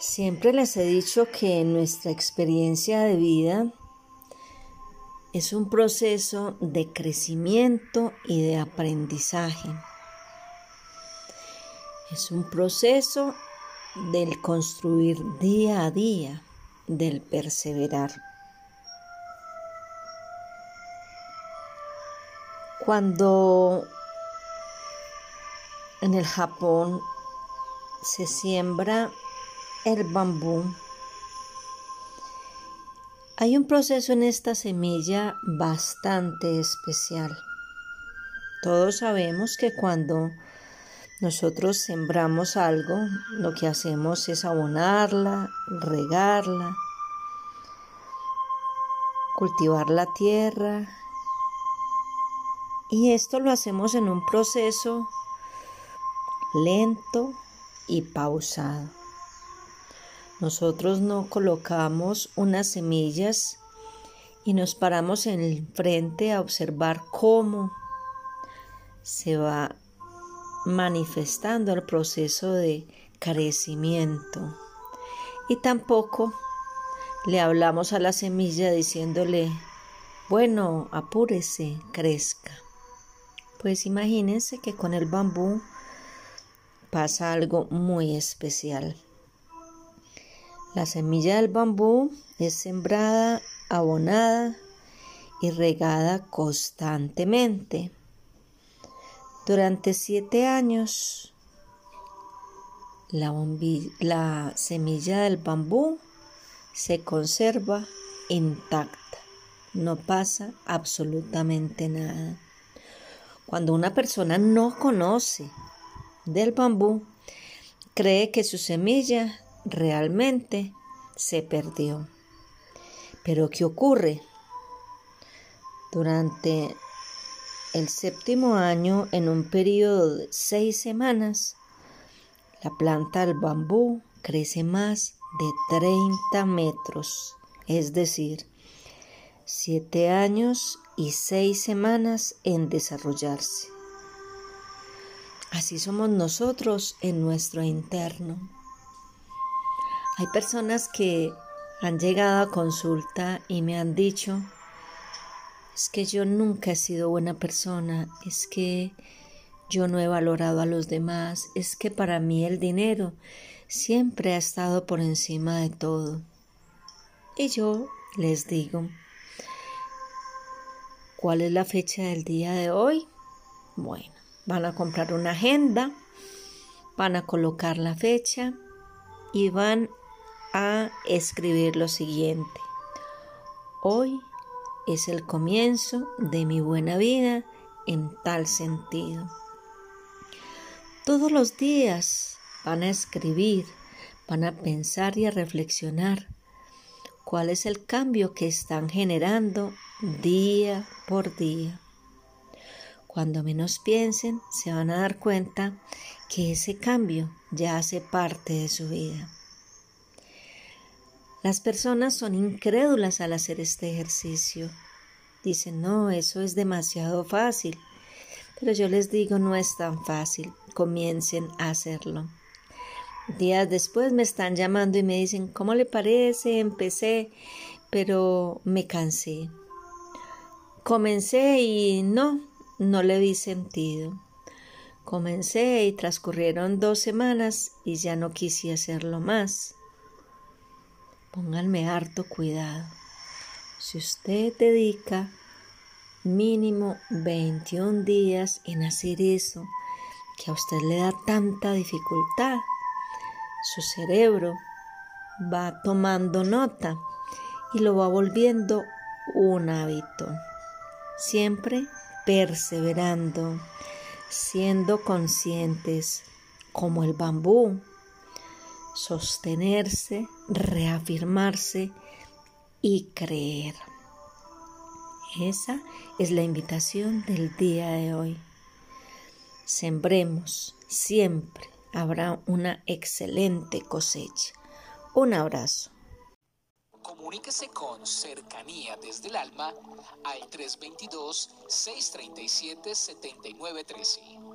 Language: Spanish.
Siempre les he dicho que nuestra experiencia de vida es un proceso de crecimiento y de aprendizaje. Es un proceso del construir día a día, del perseverar. Cuando en el Japón se siembra el bambú, hay un proceso en esta semilla bastante especial. Todos sabemos que cuando nosotros sembramos algo, lo que hacemos es abonarla, regarla, cultivar la tierra. Y esto lo hacemos en un proceso lento y pausado. Nosotros no colocamos unas semillas y nos paramos en el frente a observar cómo se va manifestando el proceso de crecimiento. Y tampoco le hablamos a la semilla diciéndole, bueno, apúrese, crezca. Pues imagínense que con el bambú pasa algo muy especial. La semilla del bambú es sembrada, abonada y regada constantemente. Durante siete años, la, la, semilla del bambú se conserva intacta, no pasa absolutamente nada. Cuando una persona no conoce del bambú, cree que su semilla realmente se perdió. Pero ¿qué ocurre? Durante el séptimo año, en un periodo de seis semanas, la planta del bambú crece más de 30 metros, es decir, siete años y seis semanas en desarrollarse. Así somos nosotros en nuestro interno. Hay personas que han llegado a consulta y me han dicho, es que yo nunca he sido buena persona, es que yo no he valorado a los demás, es que para mí el dinero siempre ha estado por encima de todo. Y yo les digo, ¿cuál es la fecha del día de hoy? Bueno, van a comprar una agenda, van a colocar la fecha y van a escribir lo siguiente. Hoy es el comienzo de mi buena vida en tal sentido. Todos los días van a escribir, van a pensar y a reflexionar cuál es el cambio que están generando día por día. Cuando menos piensen, se van a dar cuenta que ese cambio ya hace parte de su vida. Las personas son incrédulas al hacer este ejercicio. Dicen, no, eso es demasiado fácil. Pero yo les digo, no es tan fácil. Comiencen a hacerlo. Días después me están llamando y me dicen, ¿cómo le parece? Empecé, pero me cansé. Comencé y no, no le vi sentido. Comencé y transcurrieron dos semanas y ya no quise hacerlo más. Pónganme harto cuidado. Si usted dedica mínimo 21 días en hacer eso, que a usted le da tanta dificultad, su cerebro va tomando nota y lo va volviendo un hábito. Siempre perseverando, siendo conscientes, como el bambú, sostenerse, reafirmarse y creer. Esa es la invitación del día de hoy. Sembremos, siempre habrá una excelente cosecha. Un abrazo. Comuníquese con cercanía desde el alma al 322-637-7913.